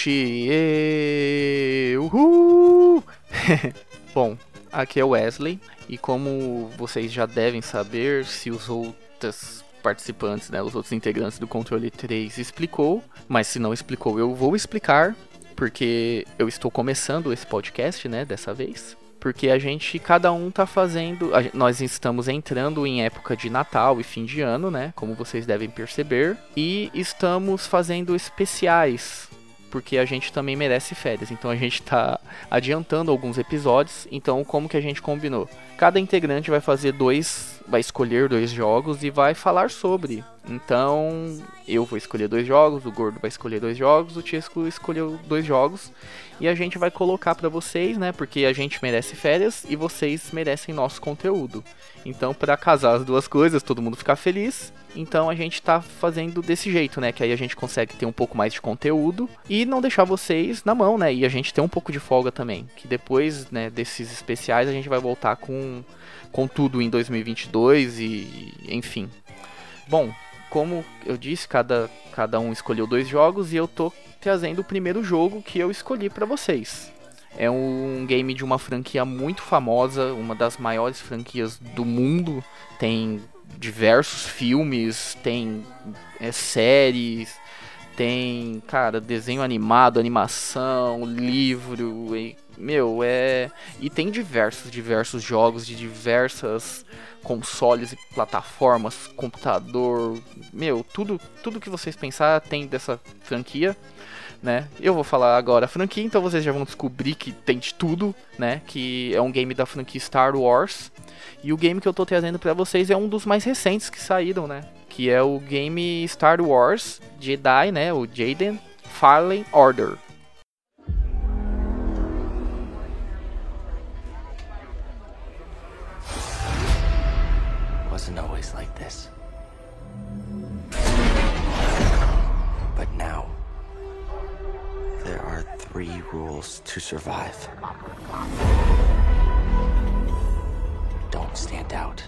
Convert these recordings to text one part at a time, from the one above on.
Noite! E... Uhul! Bom, aqui é o Wesley e como vocês já devem saber, se os outros participantes, né, os outros integrantes do Controle 3 explicou, mas se não explicou, eu vou explicar, porque eu estou começando esse podcast, né, dessa vez. Porque a gente, cada um tá fazendo. a nós estamos entrando em época de Natal e fim de ano, né? Como vocês devem perceber. E estamos fazendo especiais. Porque a gente também merece férias. Então a gente tá adiantando alguns episódios. Então, como que a gente combinou? Cada integrante vai fazer dois. Vai escolher dois jogos e vai falar sobre. Então, eu vou escolher dois jogos, o Gordo vai escolher dois jogos, o Tiesco escolheu dois jogos. E a gente vai colocar pra vocês, né? Porque a gente merece férias e vocês merecem nosso conteúdo. Então, pra casar as duas coisas, todo mundo ficar feliz. Então a gente tá fazendo desse jeito, né? Que aí a gente consegue ter um pouco mais de conteúdo e não deixar vocês na mão, né? E a gente ter um pouco de folga também. Que depois, né, desses especiais a gente vai voltar com, com tudo em 2022 e enfim. Bom, como eu disse, cada, cada um escolheu dois jogos e eu tô trazendo o primeiro jogo que eu escolhi pra vocês. É um game de uma franquia muito famosa, uma das maiores franquias do mundo. Tem diversos filmes, tem é, séries, tem, cara, desenho animado, animação, livro, e, meu, é. E tem diversos, diversos jogos de diversas consoles e plataformas, computador, meu, tudo, tudo que vocês pensar tem dessa franquia né? Eu vou falar agora a franquia, então vocês já vão descobrir que tem de tudo, né? Que é um game da franquia Star Wars. E o game que eu tô trazendo pra vocês é um dos mais recentes que saíram, né? Que é o game Star Wars Jedi, né? O Jaden Fallen Order. Wasn't always three rules to survive. Don't stand out.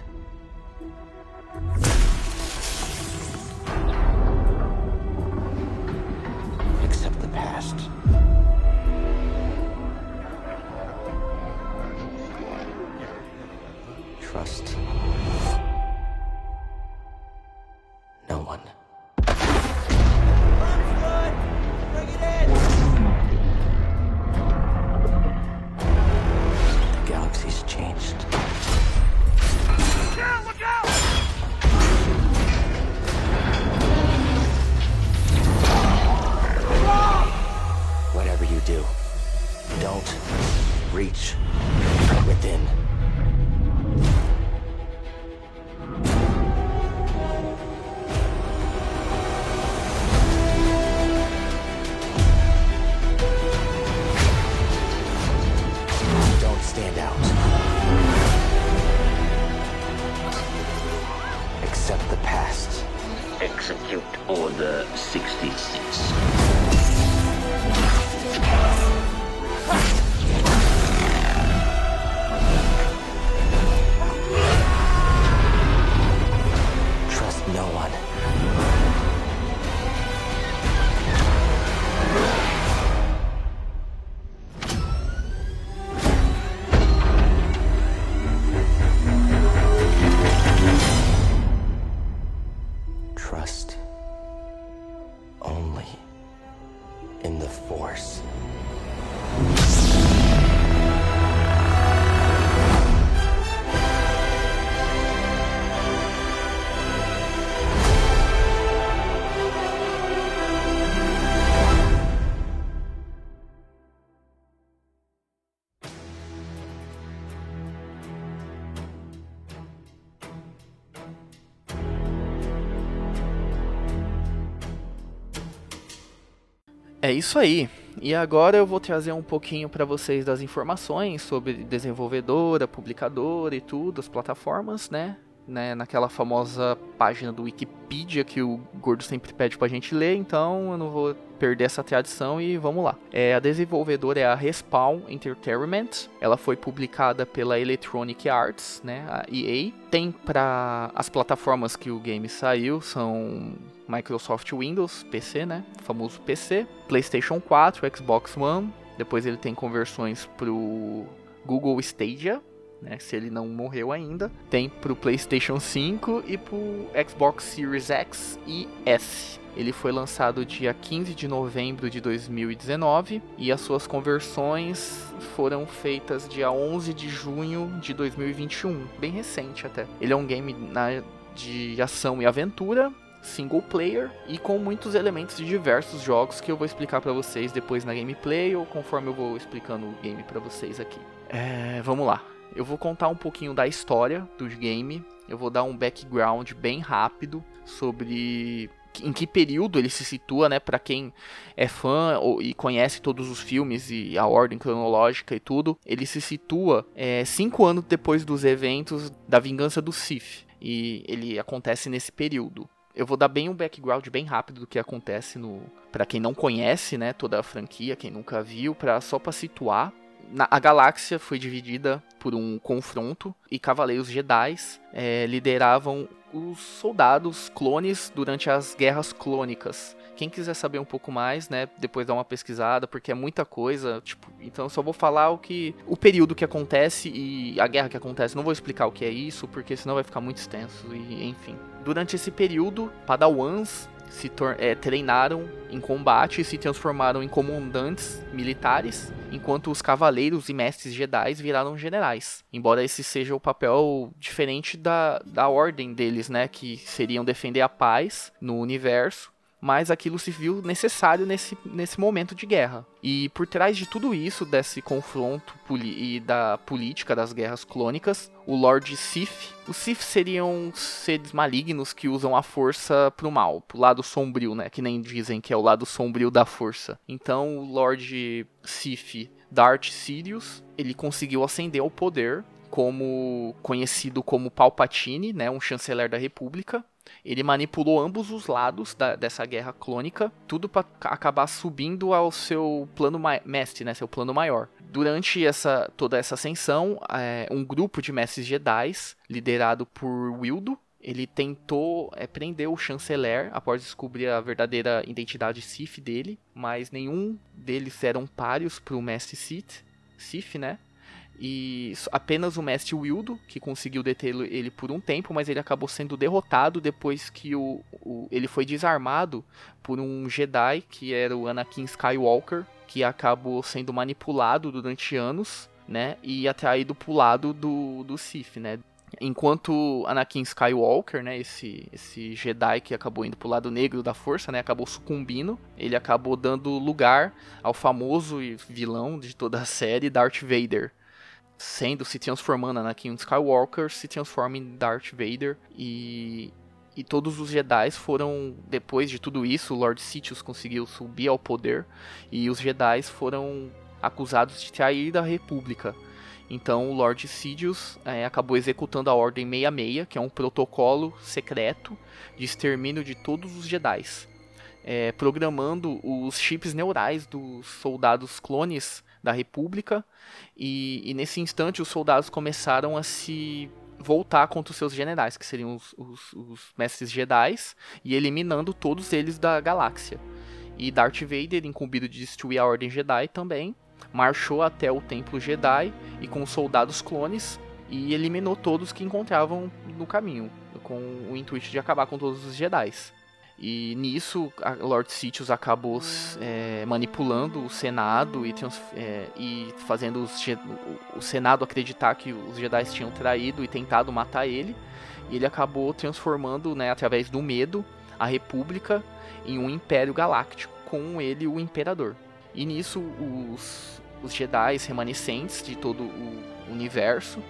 É isso aí. E agora eu vou trazer um pouquinho para vocês das informações sobre desenvolvedora, publicadora e tudo, as plataformas, né? Né, naquela famosa página do Wikipedia que o Gordo sempre pede pra gente ler, então eu não vou perder essa tradição e vamos lá. É, a desenvolvedora é a Respawn Entertainment, ela foi publicada pela Electronic Arts, né, a EA. Tem para as plataformas que o game saiu, são Microsoft Windows, PC, né, famoso PC, PlayStation 4, Xbox One, depois ele tem conversões pro Google Stadia, né, se ele não morreu ainda. Tem pro PlayStation 5 e pro Xbox Series X e S. Ele foi lançado dia 15 de novembro de 2019 e as suas conversões foram feitas dia 11 de junho de 2021, bem recente até. Ele é um game na, de ação e aventura, single player e com muitos elementos de diversos jogos que eu vou explicar para vocês depois na gameplay ou conforme eu vou explicando o game para vocês aqui. É, vamos lá. Eu vou contar um pouquinho da história do game, eu vou dar um background bem rápido sobre em que período ele se situa, né, para quem é fã ou, e conhece todos os filmes e a ordem cronológica e tudo, ele se situa é, cinco anos depois dos eventos da Vingança do Sith. E ele acontece nesse período. Eu vou dar bem um background bem rápido do que acontece no, para quem não conhece, né, toda a franquia, quem nunca viu, para só para situar na, a galáxia foi dividida por um confronto e Cavaleiros Jedi é, lideravam os soldados clones durante as guerras clônicas. Quem quiser saber um pouco mais, né, depois dá uma pesquisada, porque é muita coisa, tipo, então só vou falar o que o período que acontece e a guerra que acontece. Não vou explicar o que é isso, porque senão vai ficar muito extenso e enfim. Durante esse período, Padawans se é, treinaram em combate e se transformaram em comandantes militares, enquanto os cavaleiros e mestres Jedi viraram generais. Embora esse seja o papel diferente da, da ordem deles, né, que seriam defender a paz no universo mas aquilo se viu necessário nesse, nesse momento de guerra. E por trás de tudo isso, desse confronto e da política das guerras clônicas, o Lord Sith. Os Sith seriam seres malignos que usam a força pro mal, pro lado sombrio, né? Que nem dizem que é o lado sombrio da força. Então o Lord Sith Darth Sidious, ele conseguiu ascender ao poder como conhecido como Palpatine, né, um chanceler da República, ele manipulou ambos os lados da, dessa guerra clônica, tudo para acabar subindo ao seu plano mestre, né, seu plano maior. Durante essa toda essa ascensão, é, um grupo de mestres Jedi, liderado por Wildo, ele tentou é, prender o chanceler após descobrir a verdadeira identidade Sith dele, mas nenhum deles eram páreos para o mestre Sith, Sith, né? E apenas o mestre Wildo, que conseguiu deter ele por um tempo, mas ele acabou sendo derrotado depois que o, o, ele foi desarmado por um Jedi, que era o Anakin Skywalker, que acabou sendo manipulado durante anos, né? E atraído pro lado do, do Sith, né? Enquanto Anakin Skywalker, né, esse, esse Jedi que acabou indo pro lado negro da força, né, acabou sucumbindo, ele acabou dando lugar ao famoso vilão de toda a série, Darth Vader, sendo, se transformando Anakin Skywalker, se transforma em Darth Vader e e todos os Jedi foram depois de tudo isso, o Lord Sidious conseguiu subir ao poder e os Jedi foram acusados de trair da República. Então o Lord Sidious é, acabou executando a Ordem 66, que é um protocolo secreto de extermínio de todos os Jedi, é, programando os chips neurais dos soldados clones da República, e, e, nesse instante os soldados começaram a se voltar contra os seus generais, que seriam os, os, os mestres Jedi, e eliminando todos eles da galáxia. E Darth Vader, incumbido de destruir a Ordem Jedi também, marchou até o Templo Jedi e com os soldados clones e eliminou todos que encontravam no caminho, com o intuito de acabar com todos os Jedi. E nisso, Lord Sitius acabou é, manipulando o Senado e, é, e fazendo os, o Senado acreditar que os Jedi tinham traído e tentado matar ele. E ele acabou transformando, né, através do medo, a República em um Império Galáctico, com ele o Imperador. E nisso, os, os Jedi remanescentes de todo o universo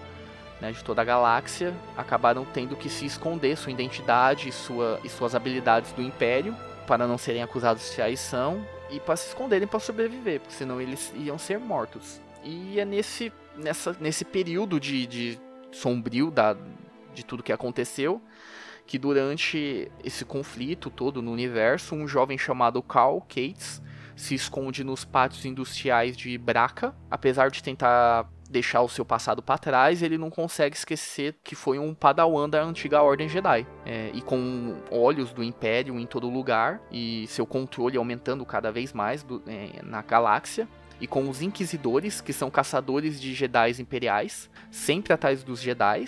né, de toda a galáxia, acabaram tendo que se esconder sua identidade e, sua, e suas habilidades do Império para não serem acusados de traição. e para se esconderem para sobreviver, porque senão eles iam ser mortos. E é nesse, nessa, nesse período de, de sombrio da, de tudo que aconteceu que durante esse conflito todo no universo, um jovem chamado Cal Cates se esconde nos pátios industriais de Braca, apesar de tentar deixar o seu passado para trás, ele não consegue esquecer que foi um padawan da antiga Ordem Jedi. É, e com olhos do Império em todo lugar, e seu controle aumentando cada vez mais do, é, na galáxia, e com os Inquisidores, que são caçadores de Jedi imperiais, sempre atrás dos Jedi,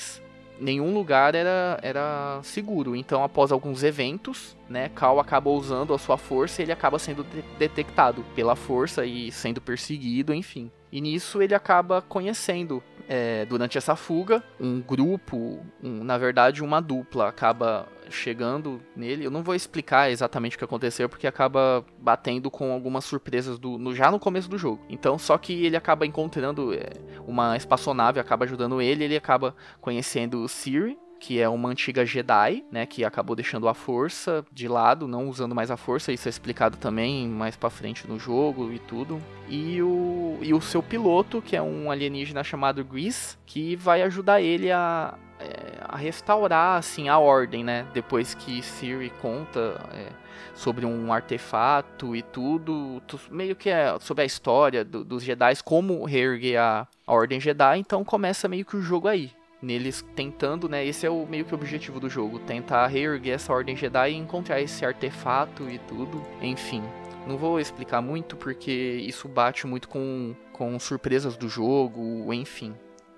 nenhum lugar era, era seguro. Então, após alguns eventos, né, Cal acaba usando a sua força e ele acaba sendo de detectado pela força e sendo perseguido, enfim. E nisso ele acaba conhecendo, é, durante essa fuga, um grupo, um, na verdade uma dupla, acaba chegando nele. Eu não vou explicar exatamente o que aconteceu, porque acaba batendo com algumas surpresas do, no, já no começo do jogo. Então, só que ele acaba encontrando é, uma espaçonave, acaba ajudando ele, ele acaba conhecendo o Siri, que é uma antiga Jedi, né, que acabou deixando a força de lado, não usando mais a força, isso é explicado também mais para frente no jogo e tudo. E o, e o seu piloto, que é um alienígena chamado Grease, que vai ajudar ele a, é, a restaurar assim a ordem, né? Depois que Siri conta é, sobre um artefato e tudo, meio que é sobre a história do, dos Jedi, como reerguer a, a ordem Jedi, então começa meio que o jogo aí. Neles tentando, né? Esse é o meio que o objetivo do jogo, tentar reerguer essa ordem Jedi e encontrar esse artefato e tudo. Enfim, não vou explicar muito porque isso bate muito com, com surpresas do jogo, enfim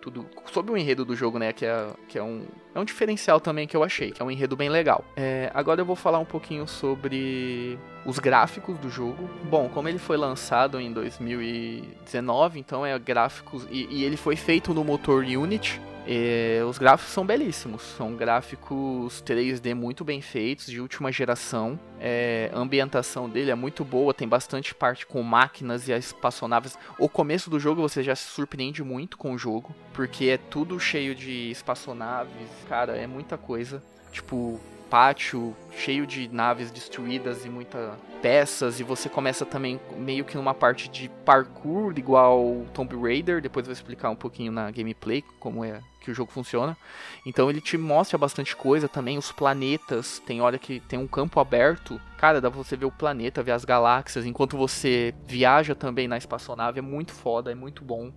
tudo sobre o enredo do jogo, né? Que é, que é, um, é um diferencial também que eu achei, que é um enredo bem legal. É, agora eu vou falar um pouquinho sobre os gráficos do jogo. Bom, como ele foi lançado em 2019, então é gráficos. E, e ele foi feito no motor Unity. É, os gráficos são belíssimos, são gráficos 3D muito bem feitos, de última geração. É, a ambientação dele é muito boa, tem bastante parte com máquinas e espaçonaves. O começo do jogo você já se surpreende muito com o jogo, porque é tudo cheio de espaçonaves, cara, é muita coisa. Tipo, pátio cheio de naves destruídas e muitas peças e você começa também meio que numa parte de parkour igual Tomb Raider, depois eu vou explicar um pouquinho na gameplay como é que o jogo funciona. Então ele te mostra bastante coisa também, os planetas, tem hora que tem um campo aberto. Cara, dá pra você ver o planeta, ver as galáxias, enquanto você viaja também na espaçonave, é muito foda, é muito bom.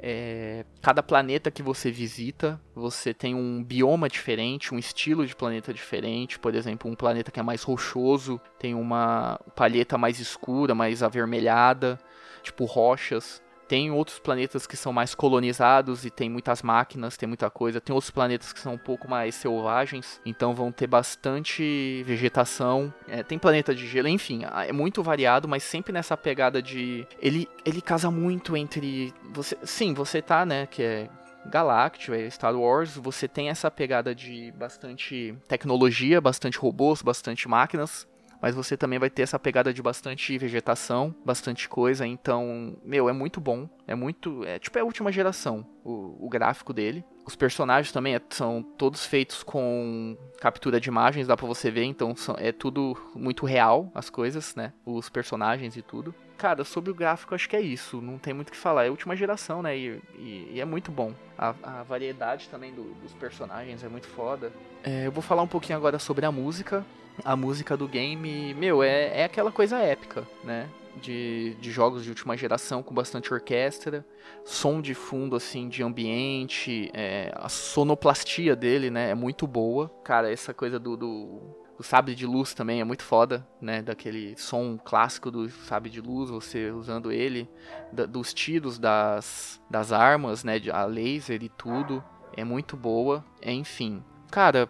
É, cada planeta que você visita, você tem um bioma diferente, um estilo de planeta diferente. Por exemplo, um planeta que é mais rochoso, tem uma palheta mais escura, mais avermelhada, tipo rochas. Tem outros planetas que são mais colonizados e tem muitas máquinas, tem muita coisa. Tem outros planetas que são um pouco mais selvagens, então vão ter bastante vegetação. É, tem planeta de gelo, enfim, é muito variado, mas sempre nessa pegada de. Ele, ele casa muito entre. Você, sim, você tá, né, que é Galactic, é Star Wars, você tem essa pegada de bastante tecnologia, bastante robôs, bastante máquinas, mas você também vai ter essa pegada de bastante vegetação, bastante coisa, então, meu, é muito bom, é muito, é tipo é a última geração, o, o gráfico dele. Os personagens também é, são todos feitos com captura de imagens, dá pra você ver, então são, é tudo muito real, as coisas, né, os personagens e tudo. Cara, sobre o gráfico, acho que é isso. Não tem muito o que falar. É a última geração, né? E, e, e é muito bom. A, a variedade também do, dos personagens é muito foda. É, eu vou falar um pouquinho agora sobre a música a música do game, meu, é, é aquela coisa épica, né? De, de jogos de última geração com bastante orquestra, som de fundo assim de ambiente, é, a sonoplastia dele, né, é muito boa. Cara, essa coisa do, do, do sabre de luz também é muito foda, né, daquele som clássico do sabre de luz, você usando ele, da, dos tiros das, das armas, né, a laser e tudo, é muito boa, enfim cara,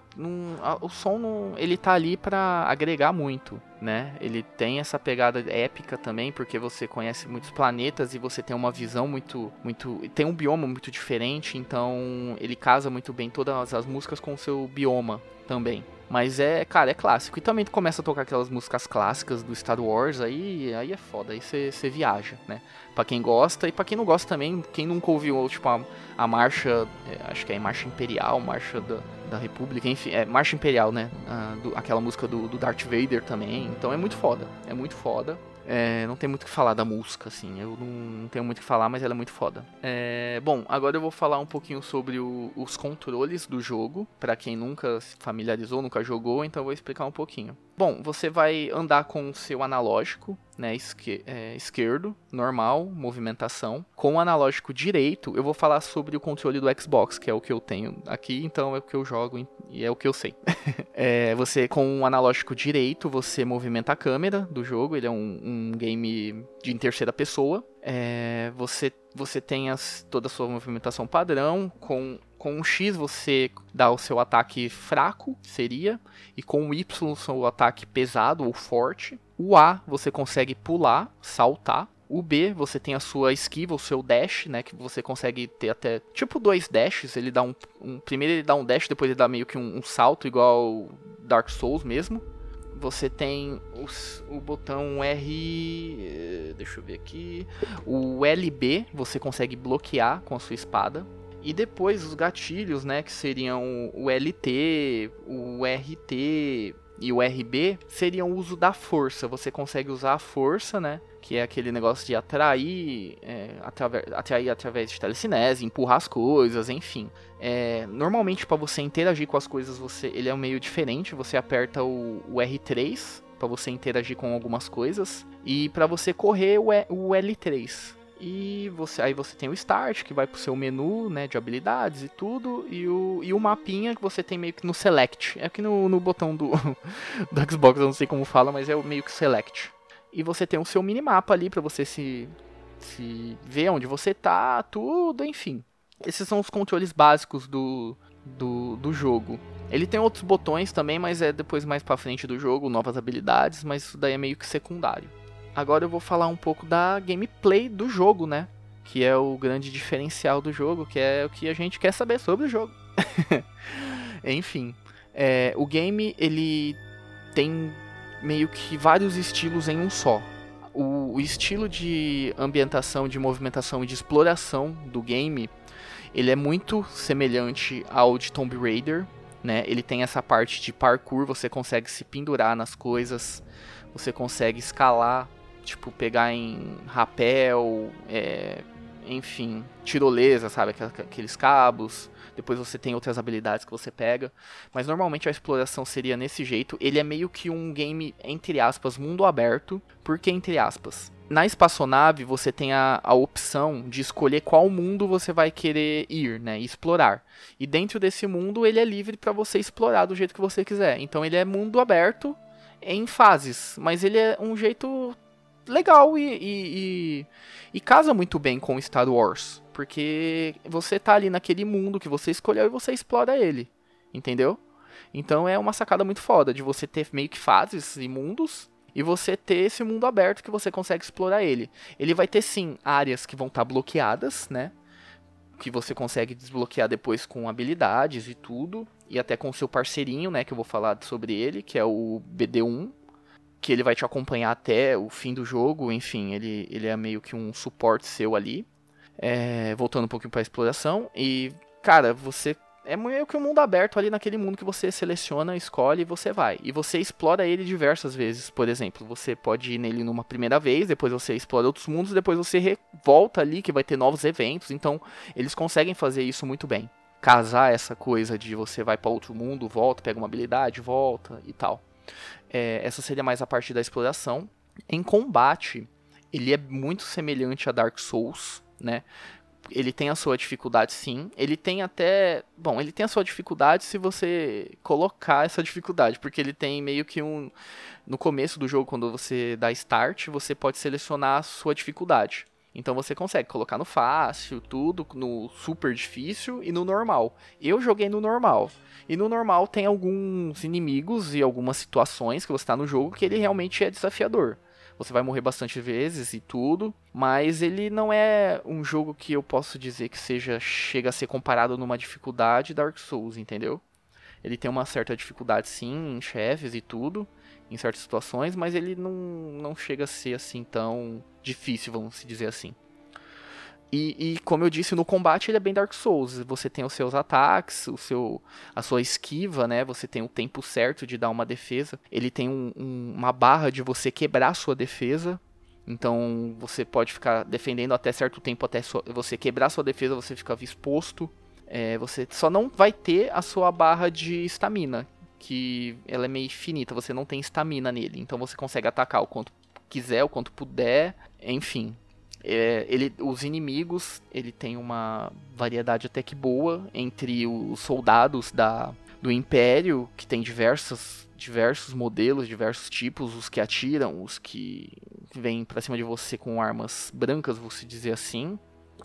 a, o som não, ele tá ali para agregar muito, né? Ele tem essa pegada épica também, porque você conhece muitos planetas e você tem uma visão muito, muito, tem um bioma muito diferente, então ele casa muito bem todas as músicas com o seu bioma também. Mas é, cara, é clássico. E também começa a tocar aquelas músicas clássicas do Star Wars, aí, aí é foda, aí você viaja, né? Pra quem gosta, e pra quem não gosta também, quem nunca ouviu, tipo, a, a marcha, é, acho que é Marcha Imperial, Marcha da, da República, enfim, é Marcha Imperial, né? Ah, do, aquela música do, do Darth Vader também. Então é muito foda, é muito foda. É, não tem muito o que falar da música, assim. Eu não, não tenho muito o que falar, mas ela é muito foda. É, bom, agora eu vou falar um pouquinho sobre o, os controles do jogo. para quem nunca se familiarizou, nunca jogou, então eu vou explicar um pouquinho. Bom, você vai andar com o seu analógico, né, esque é, esquerdo, normal, movimentação. Com o analógico direito, eu vou falar sobre o controle do Xbox, que é o que eu tenho aqui, então é o que eu jogo e é o que eu sei. é, você, com o analógico direito, você movimenta a câmera do jogo, ele é um, um game de em terceira pessoa. É, você, você tem as, toda a sua movimentação padrão, com com o X você dá o seu ataque fraco, seria, e com o Y o seu ataque pesado ou forte. O A você consegue pular, saltar. O B, você tem a sua esquiva, o seu dash, né? Que você consegue ter até tipo dois dashes. Ele dá um. um primeiro ele dá um dash, depois ele dá meio que um, um salto, igual Dark Souls mesmo. Você tem os, o botão R. Eh, deixa eu ver aqui. O LB você consegue bloquear com a sua espada. E depois os gatilhos, né, que seriam o LT, o RT e o RB, seriam o uso da força. Você consegue usar a força, né, que é aquele negócio de atrair, é, atrair através de telecinese, empurrar as coisas, enfim. É, normalmente para você interagir com as coisas, você, ele é meio diferente. Você aperta o, o R3 para você interagir com algumas coisas e para você correr o, o L3. E você, aí você tem o Start, que vai pro seu menu né, de habilidades e tudo, e o, e o mapinha que você tem meio que no Select. É aqui no, no botão do, do Xbox, eu não sei como fala, mas é meio que Select. E você tem o seu minimapa ali para você se, se ver onde você tá, tudo, enfim. Esses são os controles básicos do, do, do jogo. Ele tem outros botões também, mas é depois mais pra frente do jogo, novas habilidades, mas isso daí é meio que secundário. Agora eu vou falar um pouco da gameplay do jogo, né? Que é o grande diferencial do jogo, que é o que a gente quer saber sobre o jogo. Enfim, é, o game ele tem meio que vários estilos em um só. O, o, estilo de ambientação, de movimentação e de exploração do game, ele é muito semelhante ao de Tomb Raider, né? Ele tem essa parte de parkour, você consegue se pendurar nas coisas, você consegue escalar tipo, pegar em rapel, é, enfim, tirolesa, sabe? Aqueles cabos. Depois você tem outras habilidades que você pega. Mas normalmente a exploração seria nesse jeito. Ele é meio que um game, entre aspas, mundo aberto. Por que entre aspas? Na espaçonave você tem a, a opção de escolher qual mundo você vai querer ir, né? explorar. E dentro desse mundo ele é livre para você explorar do jeito que você quiser. Então ele é mundo aberto em fases. Mas ele é um jeito legal e, e, e, e, casa muito bem com Star Wars. Porque você tá ali naquele mundo que você escolheu e você explora ele. Entendeu? Então é uma sacada muito foda de você ter meio que fases e mundos e você ter esse mundo aberto que você consegue explorar ele. Ele vai ter sim áreas que vão estar tá bloqueadas, né? Que você consegue desbloquear depois com habilidades e tudo. E até com o seu parceirinho, né? Que eu vou falar sobre ele, que é o BD1, que ele vai te acompanhar até o fim do jogo, enfim, ele, ele é meio que um suporte seu ali. É, voltando um pouquinho para a exploração e cara, você é meio que um mundo aberto ali naquele mundo que você seleciona, escolhe e você vai. E você explora ele diversas vezes. Por exemplo, você pode ir nele numa primeira vez, depois você explora outros mundos, depois você volta ali que vai ter novos eventos. Então, eles conseguem fazer isso muito bem. Casar essa coisa de você vai para outro mundo, volta, pega uma habilidade, volta e tal. É, essa seria mais a parte da exploração. Em combate, ele é muito semelhante a Dark Souls, né? Ele tem a sua dificuldade, sim. Ele tem até. Bom, ele tem a sua dificuldade se você colocar essa dificuldade, porque ele tem meio que um. No começo do jogo, quando você dá start, você pode selecionar a sua dificuldade. Então você consegue colocar no fácil, tudo, no super difícil e no normal. Eu joguei no normal. E no normal tem alguns inimigos e algumas situações que você está no jogo que ele realmente é desafiador. Você vai morrer bastante vezes e tudo, mas ele não é um jogo que eu posso dizer que seja chega a ser comparado numa dificuldade Dark Souls, entendeu? Ele tem uma certa dificuldade sim em chefes e tudo, em certas situações, mas ele não, não chega a ser assim tão difícil, vamos se dizer assim. E, e, como eu disse, no combate ele é bem Dark Souls. Você tem os seus ataques, o seu, a sua esquiva, né? Você tem o tempo certo de dar uma defesa. Ele tem um, um, uma barra de você quebrar sua defesa. Então você pode ficar defendendo até certo tempo, até sua, você quebrar sua defesa, você fica exposto. É, você só não vai ter a sua barra de estamina, que ela é meio infinita, você não tem estamina nele. Então você consegue atacar o quanto quiser, o quanto puder, enfim. É, ele, os inimigos, ele tem uma variedade até que boa entre os soldados da, do Império, que tem diversas, diversos modelos, diversos tipos, os que atiram, os que vêm pra cima de você com armas brancas, vou se dizer assim.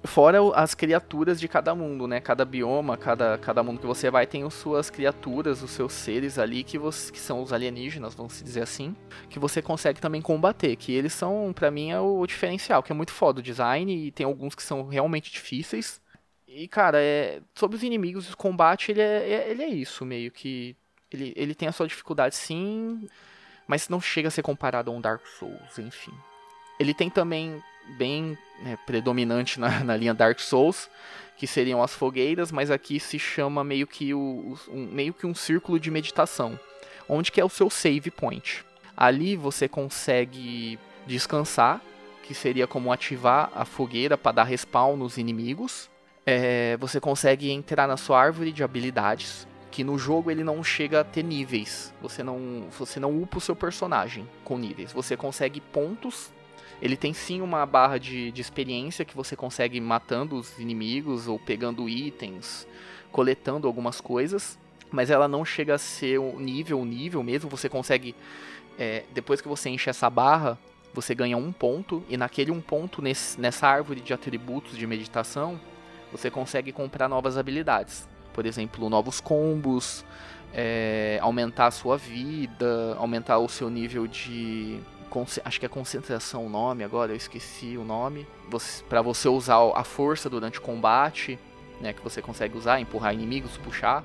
Fora as criaturas de cada mundo, né? Cada bioma, cada, cada mundo que você vai tem as suas criaturas, os seus seres ali que, você, que são os alienígenas, vamos dizer assim, que você consegue também combater. Que eles são, para mim, é o diferencial, que é muito foda o design e tem alguns que são realmente difíceis. E, cara, é, sobre os inimigos, o combate, ele é, é, ele é isso, meio que. Ele, ele tem a sua dificuldade sim, mas não chega a ser comparado a um Dark Souls, enfim. Ele tem também bem né, predominante na, na, linha Dark Souls, que seriam as fogueiras, mas aqui se chama meio que, o, um, meio que um círculo de meditação, onde que é o seu save point. Ali você consegue descansar, que seria como ativar a fogueira para dar respawn nos inimigos. É, você consegue entrar na sua árvore de habilidades, que no jogo ele não chega a ter níveis. Você não, você não upa o seu personagem com níveis. Você consegue pontos ele tem sim uma barra de, de experiência que você consegue matando os inimigos ou pegando itens, coletando algumas coisas, mas ela não chega a ser o nível, nível mesmo. Você consegue, é, depois que você enche essa barra, você ganha um ponto, e naquele um ponto, nesse, nessa árvore de atributos de meditação, você consegue comprar novas habilidades. Por exemplo, novos combos, é, aumentar a sua vida, aumentar o seu nível de acho que é concentração o nome agora, eu esqueci o nome, para você usar a força durante o combate, né, que você consegue usar, empurrar inimigos, puxar,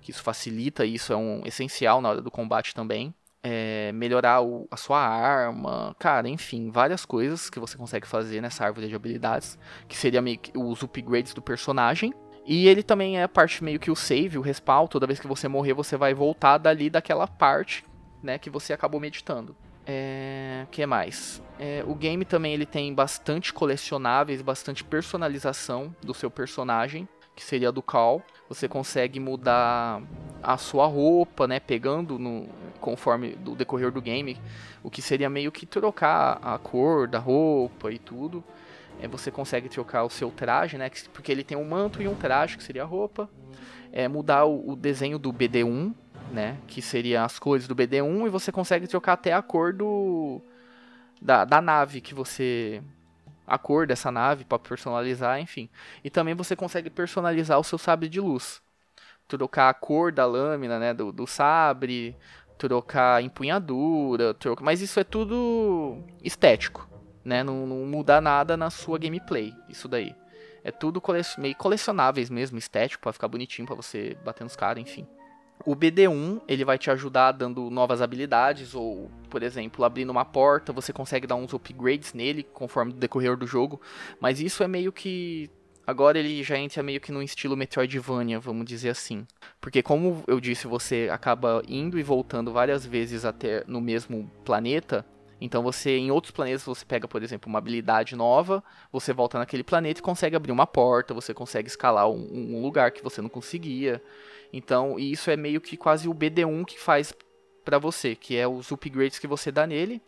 que isso facilita, isso é um essencial na hora do combate também. É, melhorar o, a sua arma, cara, enfim, várias coisas que você consegue fazer nessa árvore de habilidades, que seria meio que os upgrades do personagem. E ele também é parte meio que o save, o respawn, toda vez que você morrer você vai voltar dali daquela parte, né, que você acabou meditando. É, que mais? É, o game também ele tem bastante colecionáveis, bastante personalização do seu personagem, que seria do Cal. Você consegue mudar a sua roupa, né, pegando no conforme do decorrer do game, o que seria meio que trocar a cor da roupa e tudo. É, você consegue trocar o seu traje, né, porque ele tem um manto e um traje, que seria a roupa. É, mudar o, o desenho do BD1, né? Que seria as cores do BD1 e você consegue trocar até a cor do da, da nave que você a cor dessa nave para personalizar, enfim. E também você consegue personalizar o seu sabre de luz. Trocar a cor da lâmina, né, do, do sabre, trocar a empunhadura, troca... mas isso é tudo estético, né? Não, não muda nada na sua gameplay, isso daí. É tudo cole... meio colecionáveis mesmo, estético, para ficar bonitinho para você bater nos caras, enfim. O BD1, ele vai te ajudar dando novas habilidades ou, por exemplo, abrindo uma porta, você consegue dar uns upgrades nele conforme o decorrer do jogo, mas isso é meio que agora ele já entra meio que no estilo Metroidvania, vamos dizer assim. Porque como eu disse, você acaba indo e voltando várias vezes até no mesmo planeta, então você em outros planetas você pega, por exemplo, uma habilidade nova, você volta naquele planeta e consegue abrir uma porta, você consegue escalar um, um lugar que você não conseguia. Então, isso é meio que quase o BD1 que faz para você, que é os upgrades que você dá nele.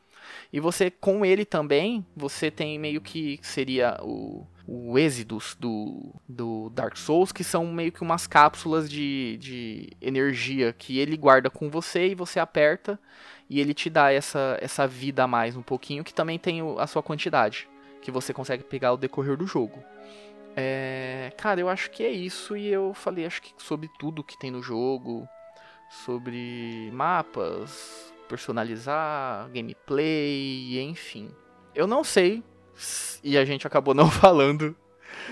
E você, com ele também, você tem meio que seria o, o Exodus do, do Dark Souls, que são meio que umas cápsulas de, de energia que ele guarda com você e você aperta e ele te dá essa, essa vida a mais um pouquinho, que também tem a sua quantidade, que você consegue pegar ao decorrer do jogo. Cara, eu acho que é isso e eu falei acho que sobre tudo que tem no jogo, sobre mapas, personalizar, gameplay, enfim. Eu não sei e a gente acabou não falando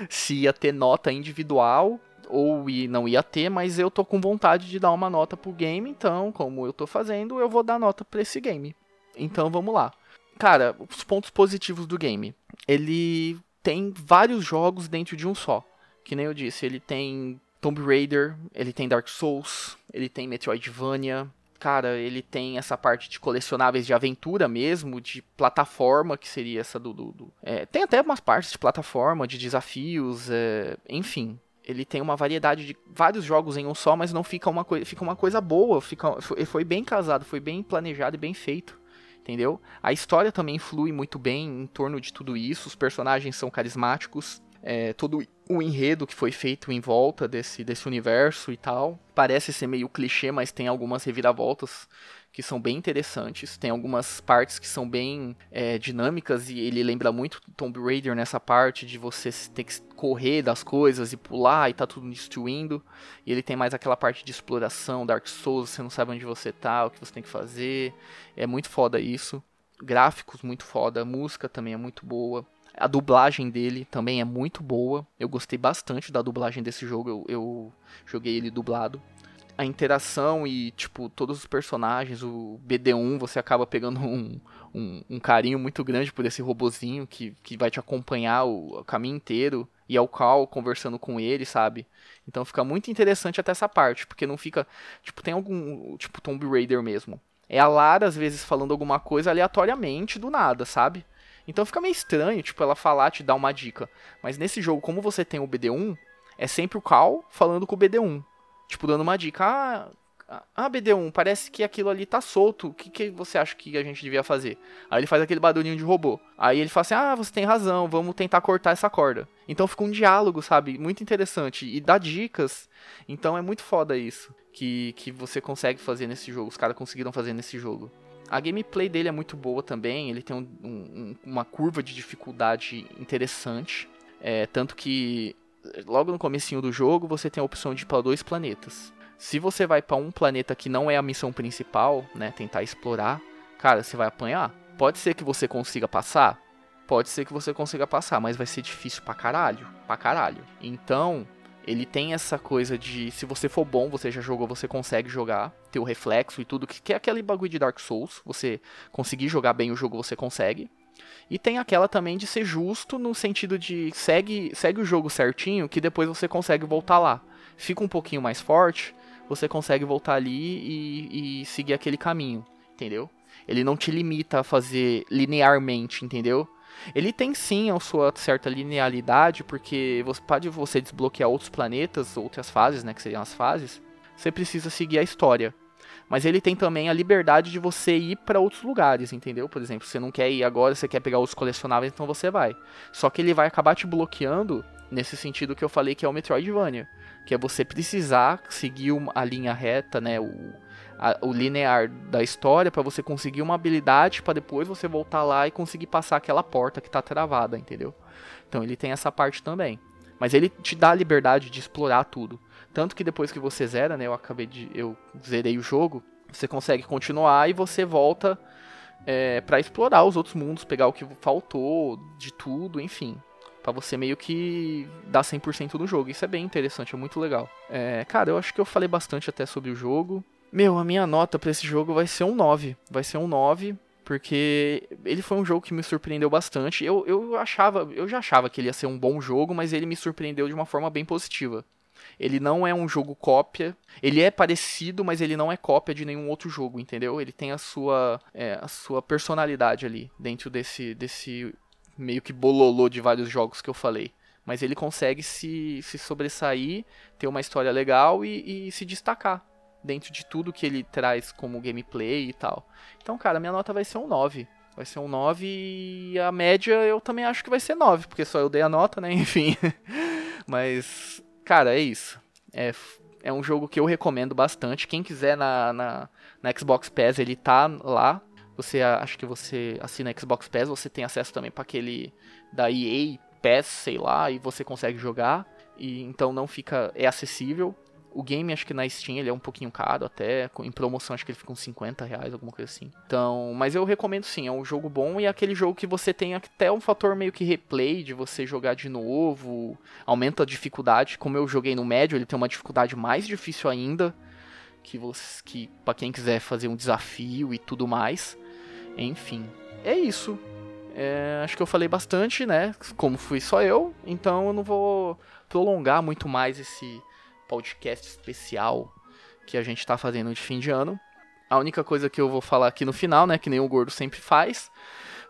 se ia ter nota individual ou não ia ter, mas eu tô com vontade de dar uma nota pro game, então, como eu tô fazendo, eu vou dar nota para esse game. Então, vamos lá. Cara, os pontos positivos do game. Ele tem vários jogos dentro de um só. Que nem eu disse, ele tem Tomb Raider, ele tem Dark Souls, ele tem Metroidvania. cara, ele tem essa parte de colecionáveis de aventura mesmo, de plataforma, que seria essa do. do, do é, tem até umas partes de plataforma, de desafios, é, enfim. Ele tem uma variedade de vários jogos em um só, mas não fica uma, coi fica uma coisa boa. Fica, foi, foi bem casado, foi bem planejado e bem feito entendeu? A história também flui muito bem em torno de tudo isso, os personagens são carismáticos, é, todo o enredo que foi feito em volta desse, desse universo e tal. Parece ser meio clichê, mas tem algumas reviravoltas que são bem interessantes. Tem algumas partes que são bem é, dinâmicas e ele lembra muito Tomb Raider nessa parte de você ter que correr das coisas e pular e tá tudo destruindo. E ele tem mais aquela parte de exploração, Dark Souls, você não sabe onde você tá, o que você tem que fazer. É muito foda isso. Gráficos muito foda, música também é muito boa. A dublagem dele também é muito boa. Eu gostei bastante da dublagem desse jogo. Eu, eu joguei ele dublado. A interação e, tipo, todos os personagens, o BD1, você acaba pegando um, um, um carinho muito grande por esse robozinho que, que vai te acompanhar o, o caminho inteiro. E é o Cal conversando com ele, sabe? Então fica muito interessante até essa parte, porque não fica. Tipo, tem algum. Tipo, Tomb Raider mesmo. É a Lara, às vezes, falando alguma coisa aleatoriamente do nada, sabe? Então fica meio estranho, tipo, ela falar, te dar uma dica. Mas nesse jogo, como você tem o BD1, é sempre o Cal falando com o BD1. Tipo, dando uma dica. Ah, ah, BD1, parece que aquilo ali tá solto. O que, que você acha que a gente devia fazer? Aí ele faz aquele barulhinho de robô. Aí ele fala assim: Ah, você tem razão, vamos tentar cortar essa corda. Então fica um diálogo, sabe? Muito interessante. E dá dicas. Então é muito foda isso. Que, que você consegue fazer nesse jogo. Os caras conseguiram fazer nesse jogo. A gameplay dele é muito boa também, ele tem um, um, uma curva de dificuldade interessante. É, tanto que logo no comecinho do jogo você tem a opção de ir para dois planetas. Se você vai para um planeta que não é a missão principal, né, tentar explorar, cara, você vai apanhar. Pode ser que você consiga passar, pode ser que você consiga passar, mas vai ser difícil pra caralho, pra caralho. Então, ele tem essa coisa de se você for bom, você já jogou, você consegue jogar, ter o reflexo e tudo, que é aquele bagulho de Dark Souls, você conseguir jogar bem o jogo, você consegue. E tem aquela também de ser justo no sentido de segue, segue o jogo certinho, que depois você consegue voltar lá. Fica um pouquinho mais forte, você consegue voltar ali e, e seguir aquele caminho, entendeu? Ele não te limita a fazer linearmente, entendeu? Ele tem sim a sua certa linearidade, porque você pode você desbloquear outros planetas, outras fases, né, que seriam as fases. Você precisa seguir a história. Mas ele tem também a liberdade de você ir para outros lugares, entendeu? Por exemplo, você não quer ir agora, você quer pegar os colecionáveis, então você vai. Só que ele vai acabar te bloqueando nesse sentido que eu falei que é o Metroidvania, que é você precisar seguir a linha reta, né, o, a, o linear da história para você conseguir uma habilidade para depois você voltar lá e conseguir passar aquela porta que tá travada, entendeu? Então ele tem essa parte também. Mas ele te dá a liberdade de explorar tudo. Tanto que depois que você zera, né, eu acabei de eu zerei o jogo, você consegue continuar e você volta é, para explorar os outros mundos, pegar o que faltou de tudo, enfim para você meio que dar 100% no jogo. Isso é bem interessante, é muito legal. É, cara, eu acho que eu falei bastante até sobre o jogo. Meu, a minha nota para esse jogo vai ser um 9. Vai ser um 9, porque ele foi um jogo que me surpreendeu bastante. Eu, eu achava, eu já achava que ele ia ser um bom jogo, mas ele me surpreendeu de uma forma bem positiva. Ele não é um jogo cópia. Ele é parecido, mas ele não é cópia de nenhum outro jogo, entendeu? Ele tem a sua, é, a sua personalidade ali dentro desse, desse meio que bololô de vários jogos que eu falei. Mas ele consegue se, se sobressair, ter uma história legal e, e se destacar dentro de tudo que ele traz como gameplay e tal. Então, cara, minha nota vai ser um 9. Vai ser um 9 e a média eu também acho que vai ser 9, porque só eu dei a nota, né? Enfim. Mas, cara, é isso. É, é um jogo que eu recomendo bastante. Quem quiser na, na, na Xbox Pass, ele tá lá. Você acho que você assina Xbox Pass, você tem acesso também para aquele da EA Pass, sei lá, e você consegue jogar. E então não fica é acessível. O game, acho que na Steam ele é um pouquinho caro até. Em promoção, acho que ele fica uns 50 reais, alguma coisa assim. Então, mas eu recomendo sim, é um jogo bom e é aquele jogo que você tem até um fator meio que replay de você jogar de novo. Aumenta a dificuldade. Como eu joguei no médio, ele tem uma dificuldade mais difícil ainda. Que, você, que para quem quiser fazer um desafio e tudo mais. Enfim, é isso. É, acho que eu falei bastante, né? Como fui só eu, então eu não vou prolongar muito mais esse podcast especial que a gente está fazendo de fim de ano. A única coisa que eu vou falar aqui no final, né, que nem o gordo sempre faz,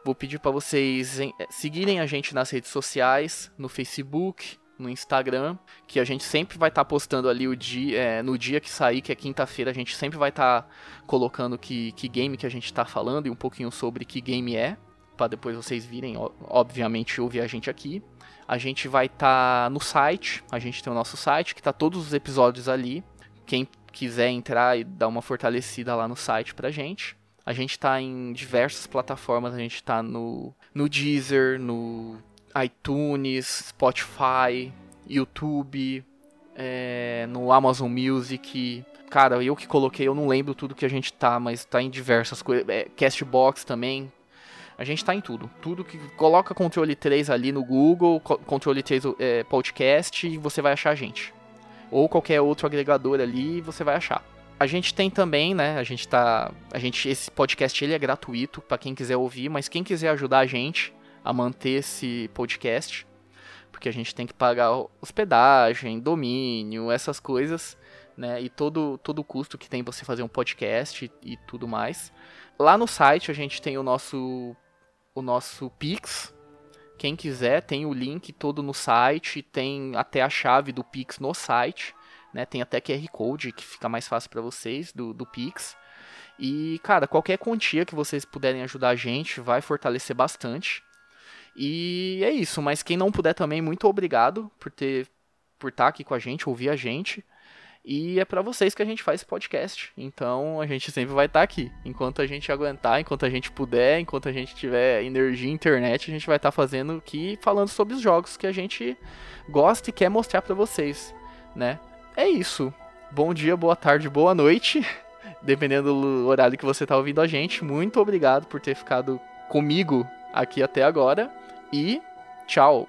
vou pedir para vocês eh, seguirem a gente nas redes sociais, no Facebook, no Instagram, que a gente sempre vai estar postando ali o dia, eh, no dia que sair, que é quinta-feira, a gente sempre vai estar colocando que, que game que a gente tá falando e um pouquinho sobre que game é, para depois vocês virem, obviamente, ouvir a gente aqui. A gente vai estar no site, a gente tem o nosso site, que tá todos os episódios ali. Quem quiser entrar e dar uma fortalecida lá no site pra gente. A gente tá em diversas plataformas, a gente tá no, no Deezer, no iTunes, Spotify, YouTube, é, no Amazon Music. Cara, eu que coloquei, eu não lembro tudo que a gente tá, mas tá em diversas coisas. É, Castbox também. A gente tá em tudo. Tudo que coloca controle 3 ali no Google, co- controle 3 é, podcast e você vai achar a gente. Ou qualquer outro agregador ali, você vai achar. A gente tem também, né? A gente tá, a gente esse podcast ele é gratuito para quem quiser ouvir, mas quem quiser ajudar a gente a manter esse podcast, porque a gente tem que pagar hospedagem, domínio, essas coisas, né? E todo todo o custo que tem você fazer um podcast e, e tudo mais. Lá no site a gente tem o nosso o nosso Pix. Quem quiser, tem o link todo no site, tem até a chave do Pix no site, né? Tem até QR Code que fica mais fácil para vocês do, do Pix. E, cara, qualquer quantia que vocês puderem ajudar a gente vai fortalecer bastante. E é isso, mas quem não puder também, muito obrigado por ter por estar aqui com a gente, ouvir a gente. E é pra vocês que a gente faz esse podcast. Então a gente sempre vai estar aqui. Enquanto a gente aguentar, enquanto a gente puder, enquanto a gente tiver energia internet, a gente vai estar fazendo aqui, falando sobre os jogos que a gente gosta e quer mostrar pra vocês, né? É isso. Bom dia, boa tarde, boa noite. Dependendo do horário que você tá ouvindo a gente. Muito obrigado por ter ficado comigo aqui até agora. E tchau.